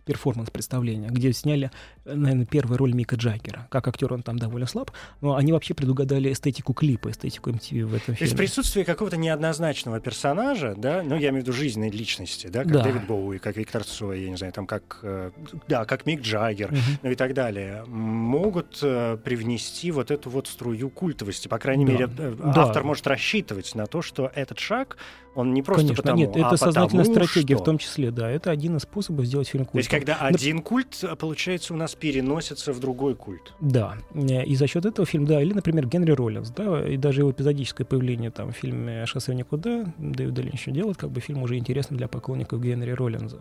S3: Performance, «Представление», где сняли, наверное, первую роль Мика Джаггера. Как актер он там довольно слаб, но они вообще предугадали эстетику клипа, эстетику MTV в этом фильме.
S2: То есть присутствие какого-то неоднозначного персонажа, да, ну, я имею в виду жизненной личности, да, как да. Дэвид Боуи, как Виктор Цой, я не знаю, там, как, э, да, как Мик Джаггер, угу. ну и так далее, могут э, привнести вот эту вот струю культовости. По крайней да. мере, э, автор да. может рассчитывать на то, что этот шаг он не просто
S3: Конечно,
S2: потому,
S3: нет, это
S2: а
S3: сознательная
S2: потому,
S3: стратегия
S2: что...
S3: в том числе, да. Это один из способов сделать фильм культом. То
S2: есть, когда один культ, а, получается, у нас переносится в другой культ.
S3: Да. И за счет этого фильм, да, или, например, Генри Роллинс, да, и даже его эпизодическое появление там в фильме «Шоссе в никуда» Дэвида Линча делает, как бы фильм уже интересный для поклонников Генри Роллинза.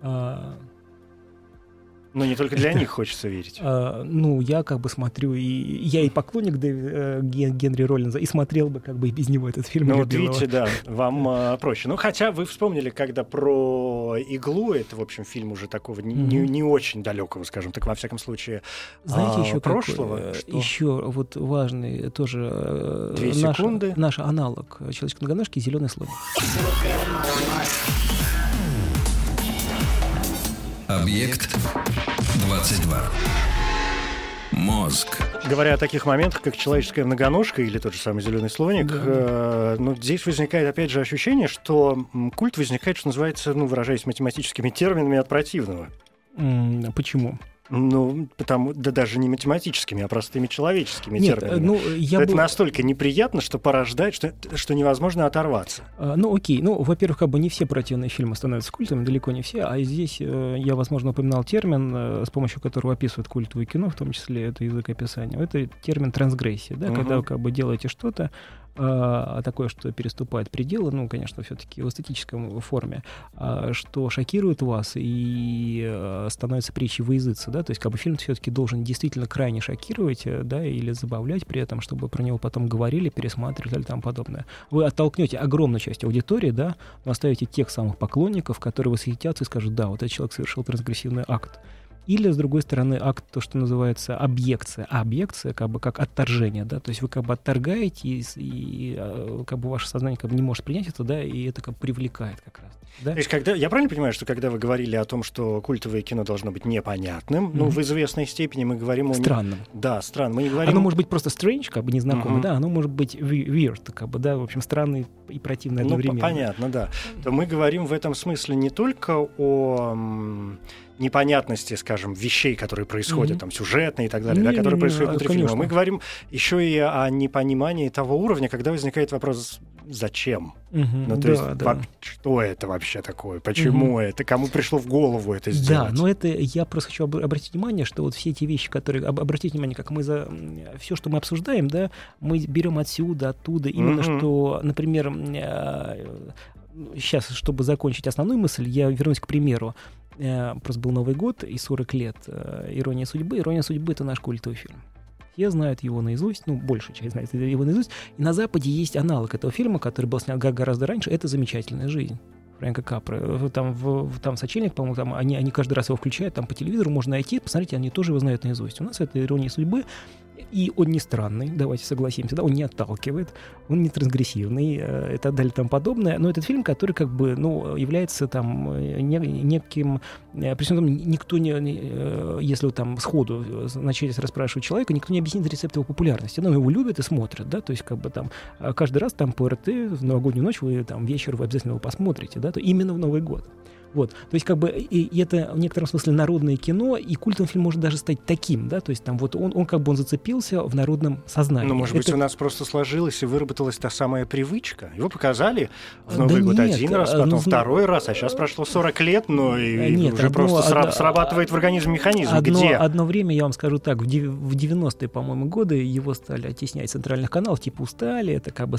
S3: А,
S2: но не только для них хочется верить.
S3: А, ну, я как бы смотрю, и я и поклонник Дэви, э, Генри Роллинза, и смотрел бы как бы и без него этот фильм.
S2: Ну, вот видите, да, вам а, проще. Ну, хотя вы вспомнили, когда про иглу, это, в общем, фильм уже такого mm-hmm. не, не очень далекого, скажем так, во всяком случае,
S3: Знаете, а, еще
S2: прошлого.
S3: Какой, что? Еще вот важный тоже
S2: э, Две наш, секунды.
S3: наш аналог человеческой многоножки «Зеленый слоник».
S1: Объект 22. Мозг.
S2: Говоря о таких моментах, как человеческая многоножка или тот же самый зеленый слоник, да. э, ну, здесь возникает опять же ощущение, что культ возникает, что называется, ну, выражаясь математическими терминами, от противного.
S3: Почему?
S2: Ну, потому, да даже не математическими, а простыми человеческими
S3: Нет,
S2: терминами.
S3: Ну, я
S2: Это
S3: бы...
S2: настолько неприятно, что порождает, что, что невозможно оторваться.
S3: А, ну, окей. Ну, во-первых, как бы не все противные фильмы становятся культами, далеко не все. А здесь э, я, возможно, упоминал термин, э, с помощью которого описывают культовое кино, в том числе это язык описания. Это термин трансгрессия, да, угу. когда вы как бы делаете что-то, а, такое, что переступает пределы, ну, конечно, все-таки в эстетическом форме, а, что шокирует вас и а, становится притчей во да, то есть как бы фильм все-таки должен действительно крайне шокировать, э, да, или забавлять при этом, чтобы про него потом говорили, пересматривали и тому подобное. Вы оттолкнете огромную часть аудитории, да, но оставите тех самых поклонников, которые восхитятся и скажут, да, вот этот человек совершил трансгрессивный акт. Или, с другой стороны, акт, то, что называется объекция. А объекция, как бы, как отторжение, да, то есть вы как бы отторгаете, и, и а, как бы ваше сознание как бы не может принять это, да, и это как бы привлекает как раз. Да?
S2: То есть, когда, я правильно понимаю, что когда вы говорили о том, что культовое кино должно быть непонятным, mm-hmm. ну, в известной степени мы говорим о...
S3: Странным.
S2: Да, странным. Мы не говорим...
S3: Оно может быть просто strange, как бы незнакомый, mm-hmm. да, оно может быть weird, как бы, да, в общем, странный и противный ну, одновременно.
S2: Ну, понятно, да. То мы говорим в этом смысле не только о непонятности, скажем, вещей, которые происходят, mm-hmm. там, сюжетные и так далее, не, да, которые не, происходят внутри конечно. фильма. Мы говорим еще и о непонимании того уровня, когда возникает вопрос, зачем?
S3: Mm-hmm.
S2: Ну, то да, есть, да. что это вообще такое? Почему mm-hmm. это? Кому пришло в голову это сделать?
S3: Да, но это я просто хочу обратить внимание, что вот все эти вещи, которые... Обратите внимание, как мы за... Все, что мы обсуждаем, да, мы берем отсюда, оттуда. Именно mm-hmm. что, например, сейчас, чтобы закончить основную мысль, я вернусь к примеру. Э, просто был Новый год и 40 лет э, «Ирония судьбы». «Ирония судьбы» — это наш культовый фильм. Все знают его наизусть, ну, большая часть знает его наизусть. И на Западе есть аналог этого фильма, который был снят гораздо раньше. Это «Замечательная жизнь». Фрэнка Капры. Там, в, там сочельник, по-моему, там, они, они каждый раз его включают, там по телевизору можно найти, посмотрите, они тоже его знают наизусть. У нас это «Ирония судьбы», и он не странный, давайте согласимся, да, он не отталкивает, он не трансгрессивный э, и так далее и тому подобное, но этот фильм, который как бы, ну, является там э, не, неким, э, при всем никто не, если вот там сходу начать расспрашивать человека, никто не объяснит рецепт его популярности, но его любят и смотрят, да, то есть как бы там каждый раз там по РТ в новогоднюю ночь вы там вечер вы обязательно его посмотрите, да, то именно в Новый год. Вот. То есть, как бы, и, и это в некотором смысле народное кино, и культовый фильм может даже стать таким, да, то есть там вот он, он как бы он зацепил закрепился в народном сознании.
S2: Ну, может
S3: это...
S2: быть, у нас просто сложилась и выработалась та самая привычка. Его показали в
S3: Да
S2: Новый год
S3: нет,
S2: один раз,
S3: а,
S2: потом
S3: ну,
S2: второй раз, а сейчас прошло 40 лет, но и
S3: Нет,
S2: уже
S3: одно-
S2: просто сра- срабатывает в организме механизм.
S3: Одно,
S2: Где?
S3: одно время, я вам скажу так, в дев- в 90-е, по-моему, годы его стали оттеснять центральных каналов, типа устали, это как бы...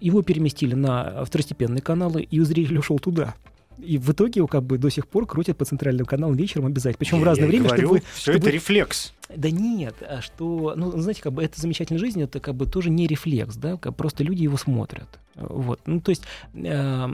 S3: Его переместили на второстепенные каналы, и зритель ушел туда. И в итоге его как бы до сих пор крутят по центральным каналам вечером обязательно. Причем в
S2: Я-
S3: разное
S2: я
S3: время,
S2: говорю,
S3: чтобы...
S2: все
S3: чтобы-
S2: это рефлекс.
S3: Да нет, а что, ну, знаете, как бы это замечательная жизнь, это как бы тоже не рефлекс, да, как просто люди его смотрят. Вот, ну, то есть, э,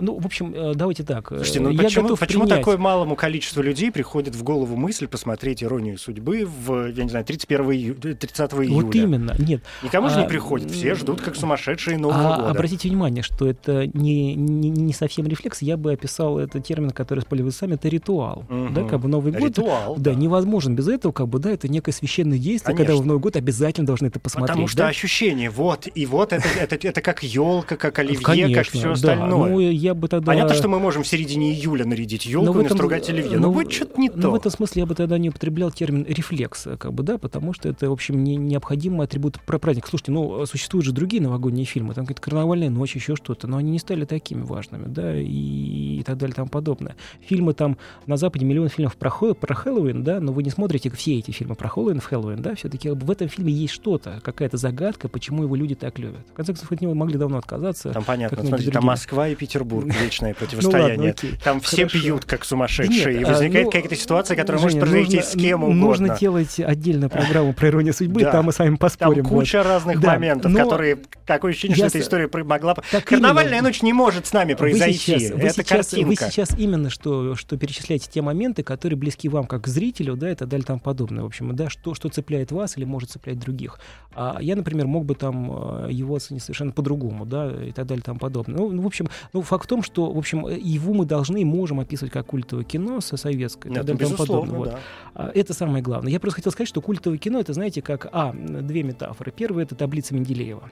S3: ну, в общем, э, давайте так. э,
S2: Слушайте, ну
S3: я
S2: почему,
S3: готов
S2: почему
S3: принять-
S2: такое малому количеству людей приходит в голову мысль посмотреть «Иронию судьбы» в, я не знаю, 31 ию- 30 июля?
S3: Вот именно, нет.
S2: Никому же не
S3: А,
S2: приходит, все ждут, как сумасшедшие Нового
S3: А
S2: года.
S3: обратите внимание, что это не, не, не совсем рефлекс, я бы описал это термин, который использовали сами, это ритуал.
S2: Мгм.
S3: Да, как бы Новый год.
S2: Ритуал,
S3: Да,
S2: да.
S3: невозможен без этого, как бы, да, это некое священное действие, когда
S2: Конечно.
S3: вы в Новый год обязательно должны это посмотреть.
S2: Потому что
S3: да?
S2: ощущение, вот, и вот это, это, это как елка, как оливье,
S3: Конечно,
S2: как все
S3: да.
S2: остальное.
S3: Ну, я бы тогда...
S2: Понятно, что мы можем в середине июля нарядить елку
S3: Но в
S2: и
S3: этом-
S2: настругать оливье.
S3: ну,
S2: Но будет что-то не
S3: ну,
S2: то.
S3: в этом смысле я бы тогда не употреблял термин рефлекс, как бы, да, потому что это, в общем, не, необходимый атрибут про праздник. Слушайте, ну, существуют же другие новогодние фильмы, там какая-то карнавальная ночь, еще что-то, но они не стали такими важными, да, и, так далее, и тому подобное. Фильмы там, на Западе миллион фильмов про, про Хэллоуин, да, но вы не смотрите все эти фильмы про Хэллоуин в Хэллоуин, да, все-таки в этом фильме есть что-то, какая-то загадка, почему его люди так любят. В конце концов, от него могли давно отказаться.
S2: Там понятно, смотрите, там
S3: другие.
S2: Москва и Петербург, вечное
S3: Ну
S2: противостояние.
S3: ладно.
S2: Там все
S3: Хорошо.
S2: пьют, как сумасшедшие, и
S3: нет, а,
S2: возникает
S3: ну,
S2: какая-то ситуация, которая
S3: Женя,
S2: может произойти
S3: нужно-
S2: с кем угодно.
S3: Нужно делать отдельную программу про иронию судьбы,
S2: Да.
S3: там мы с вами
S2: Там
S3: поспорим. вот.
S2: куча разных
S3: Да,
S2: моментов,
S3: но
S2: которые такое ощущение, что
S3: я
S2: эта
S3: с-
S2: история могла...
S3: Так
S2: Карнавальная
S3: именно.
S2: ночь не может с нами
S3: Вы
S2: произойти.
S3: вы,
S2: Это
S3: сейчас, вы
S2: картинка.
S3: сейчас именно что, что перечисляете те моменты, которые близки вам как зрителю, да, и так далее, и тому подобное. В общем, да, что, что цепляет вас или может цеплять других. А я, например, мог бы там э, его оценить совершенно по-другому, да, и так далее, и тому подобное. Ну, ну, в общем, ну, факт в том, что, в общем, э, его мы должны и можем описывать как культовое кино со советское, и так далее, и тому подобное.
S2: Да.
S3: А, Это самое главное. Я просто хотел сказать, что культовое кино это, знаете, как а, две метафоры. Первая это таблица Менделеева.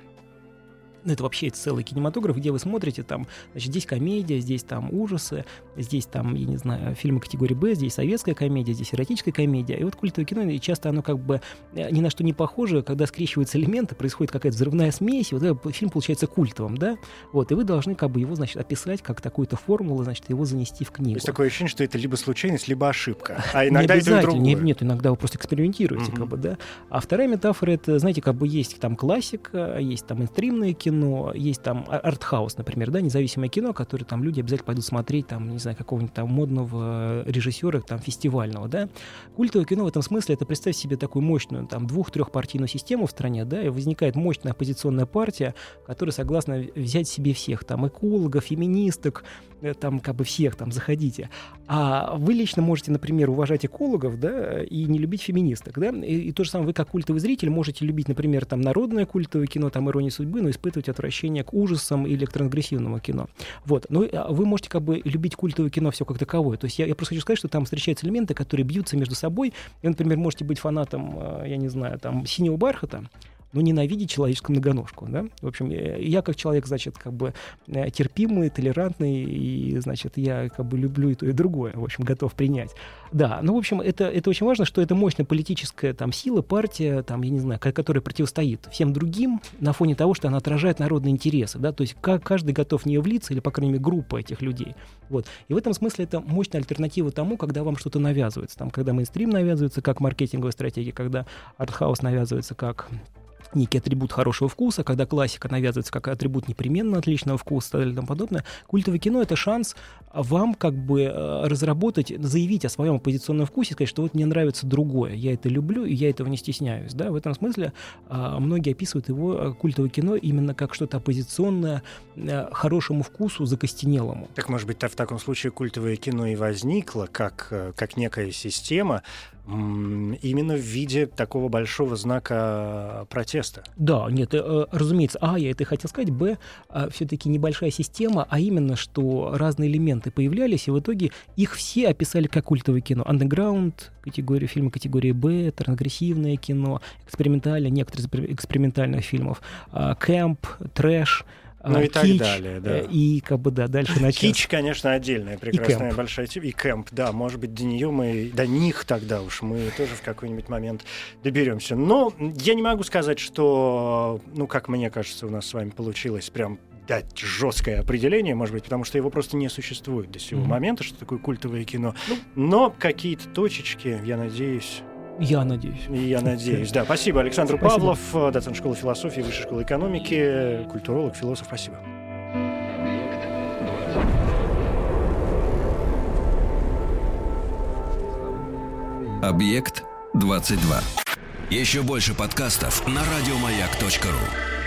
S3: Ну, это вообще целый кинематограф, где вы смотрите, там, значит, здесь комедия, здесь там ужасы, здесь там, я не знаю, фильмы категории Б, здесь советская комедия, здесь эротическая комедия. И вот культовое кино, и часто оно как бы э, ни на что не похоже, когда скрещиваются элементы, происходит какая-то взрывная смесь, и вот фильм получается культовым, да? Вот, и вы должны как бы его, значит, описать как такую-то формулу, значит, его занести в книгу.
S2: Есть такое ощущение, что это либо случайность, либо ошибка. А
S3: Не
S2: иногда это и
S3: обязательно.
S2: другое.
S3: Не- нет, иногда вы просто экспериментируете,
S2: Мгм.
S3: как бы, да. А вторая метафора это, знаете, как бы есть там классика, есть там инстримное кино, есть там а- артхаус, например, да, независимое кино, которое там люди обязательно пойдут смотреть, там, не знаю, какого-нибудь там модного режиссера, там, фестивального, да. Культовое кино в этом смысле это представьте себе такую мощную, там, двух-трехпартийную систему в стране, да, и возникает мощная оппозиционная партия, которая согласна взять себе всех, там, экологов, феминисток, э, там, как бы всех, там, заходите. А вы лично можете, например, уважать экологов, да, и не любить феминисток, да, и, и то же самое вы, как культовый зритель, можете любить, например, там, народное культовое кино, там, «Ирония судьбы», но испытывать отвращение к ужасам или к трансгрессивному кино. Вот. Ну, а вы можете, как бы, любить культовое кино все как таковое. То есть я, я просто хочу сказать, что там встречаются элементы, которые бьются между собой. И, например, можете быть фанатом, э, я не знаю, там, «Синего бархата», но ненавидеть человеческую многоножку, да? В общем, я как человек, значит, как бы э, терпимый, толерантный, и, значит, я как бы люблю и то, и другое, в общем, готов принять. Да, ну, в общем, это, это очень важно, что это мощная политическая там сила, партия, там, я не знаю, ко- которая противостоит всем другим на фоне того, что она отражает народные интересы, да, то есть каждый готов в нее влиться, или, по крайней мере, группа этих людей. Вот. И в этом смысле это мощная альтернатива тому, когда вам что-то навязывается, там, когда мейнстрим навязывается как маркетинговая стратегия, когда артхаус навязывается как некий атрибут хорошего вкуса, когда классика навязывается как атрибут непременно отличного вкуса и тому подобное. Культовое кино — это шанс вам как бы э, разработать, заявить о своем оппозиционном вкусе, сказать, что вот мне нравится другое, я это люблю, и я этого не стесняюсь. Да? В этом смысле а, многие описывают его э, культовое кино именно как что-то оппозиционное э, хорошему вкусу, закостенелому.
S2: Так, может быть, в таком случае культовое кино и возникло как, как некая система именно в виде такого большого знака протеста.
S3: Да, нет, разумеется, а, я это хотел сказать, б, все-таки небольшая система, а именно, что разные элементы появлялись, и в итоге их все описали как культовое кино. Андеграунд, категория фильма категории Б, трансгрессивное кино, экспериментальное, некоторые из экспериментальных фильмов, а, кэмп, трэш,
S2: ну и так далее, да.
S3: И как бы, да, дальше на
S2: Кич, конечно, отдельная прекрасная большая тема. И кэмп, да, может быть, до нее мы, до них тогда уж мы тоже в какой-нибудь момент доберемся. Но я не могу сказать, что, ну, как мне кажется, у нас с вами получилось прям дать жесткое определение, может быть, потому что его просто не существует до сего mm-hmm. момента, что такое культовое кино. Ну, Но какие-то точечки, я надеюсь,
S3: я надеюсь.
S2: Я надеюсь, да. Спасибо, Александр спасибо. Павлов, э, доцент школы философии, высшей школы экономики, культуролог, философ. Спасибо.
S1: Объект 22. Еще больше подкастов на радиомаяк.ру.